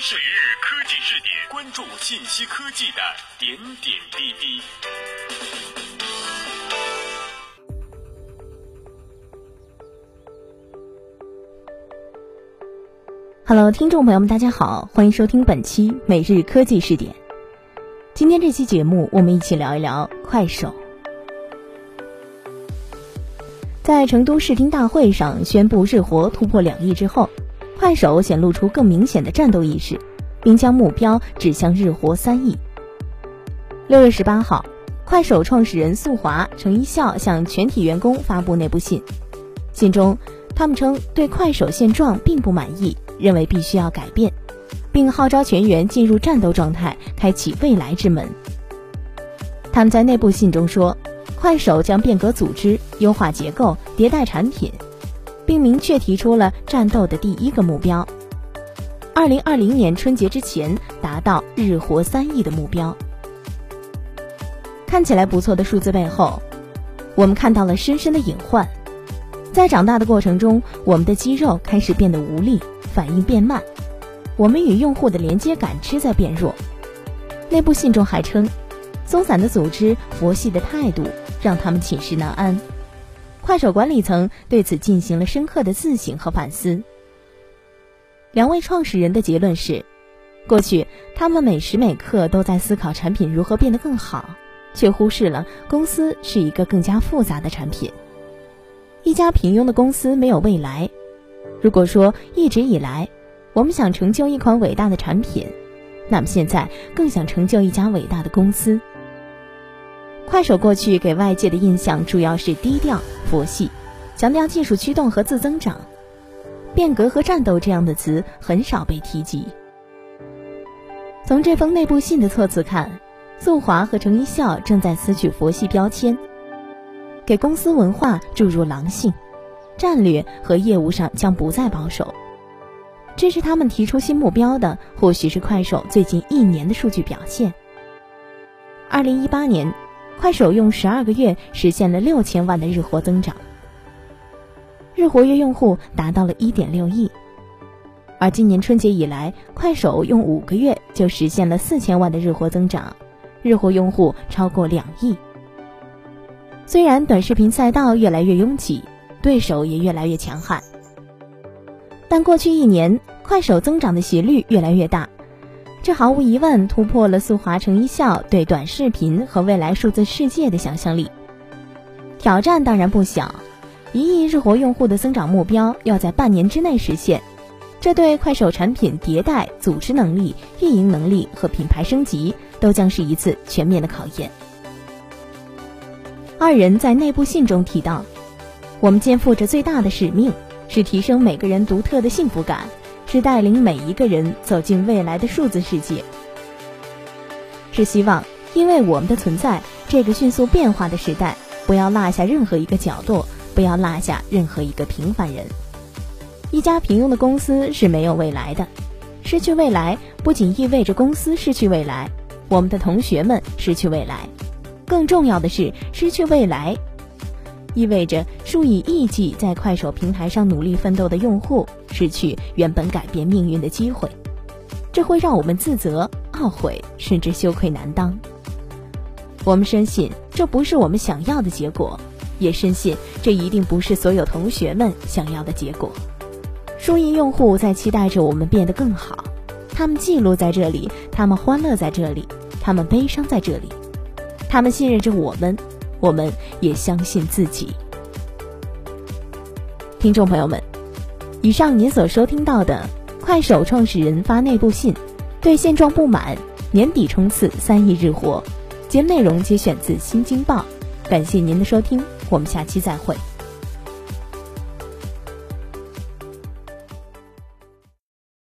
每日科技试点，关注信息科技的点点滴滴。Hello，听众朋友们，大家好，欢迎收听本期每日科技视点。今天这期节目，我们一起聊一聊快手。在成都视听大会上宣布日活突破两亿之后，快手显露出更明显的战斗意识，并将目标指向日活三亿。六月十八号，快手创始人宿华、程一笑向全体员工发布内部信，信中他们称对快手现状并不满意。认为必须要改变，并号召全员进入战斗状态，开启未来之门。他们在内部信中说，快手将变革组织、优化结构、迭代产品，并明确提出了战斗的第一个目标：二零二零年春节之前达到日活三亿的目标。看起来不错的数字背后，我们看到了深深的隐患。在长大的过程中，我们的肌肉开始变得无力。反应变慢，我们与用户的连接感知在变弱。内部信中还称，松散的组织、佛系的态度让他们寝食难安。快手管理层对此进行了深刻的自省和反思。两位创始人的结论是：过去他们每时每刻都在思考产品如何变得更好，却忽视了公司是一个更加复杂的产品。一家平庸的公司没有未来。如果说一直以来我们想成就一款伟大的产品，那么现在更想成就一家伟大的公司。快手过去给外界的印象主要是低调、佛系，强调技术驱动和自增长，变革和战斗这样的词很少被提及。从这封内部信的措辞看，宿华和程一笑正在撕去佛系标签，给公司文化注入狼性。战略和业务上将不再保守。支持他们提出新目标的，或许是快手最近一年的数据表现。二零一八年，快手用十二个月实现了六千万的日活增长，日活跃用户达到了一点六亿。而今年春节以来，快手用五个月就实现了四千万的日活增长，日活用户超过两亿。虽然短视频赛道越来越拥挤。对手也越来越强悍，但过去一年，快手增长的斜率越来越大，这毫无疑问突破了速滑成一笑对短视频和未来数字世界的想象力。挑战当然不小，一亿日活用户的增长目标要在半年之内实现，这对快手产品迭代、组织能力、运营能力和品牌升级都将是一次全面的考验。二人在内部信中提到。我们肩负着最大的使命，是提升每个人独特的幸福感，是带领每一个人走进未来的数字世界，是希望因为我们的存在，这个迅速变化的时代不要落下任何一个角落，不要落下任何一个平凡人。一家平庸的公司是没有未来的，失去未来不仅意味着公司失去未来，我们的同学们失去未来，更重要的是失去未来。意味着数以亿计在快手平台上努力奋斗的用户失去原本改变命运的机会，这会让我们自责、懊悔，甚至羞愧难当。我们深信这不是我们想要的结果，也深信这一定不是所有同学们想要的结果。数亿用户在期待着我们变得更好，他们记录在这里，他们欢乐在这里，他们悲伤在这里，他们信任着我们。我们也相信自己。听众朋友们，以上您所收听到的快手创始人发内部信，对现状不满，年底冲刺三亿日活。节目内容节选自《新京报》，感谢您的收听，我们下期再会。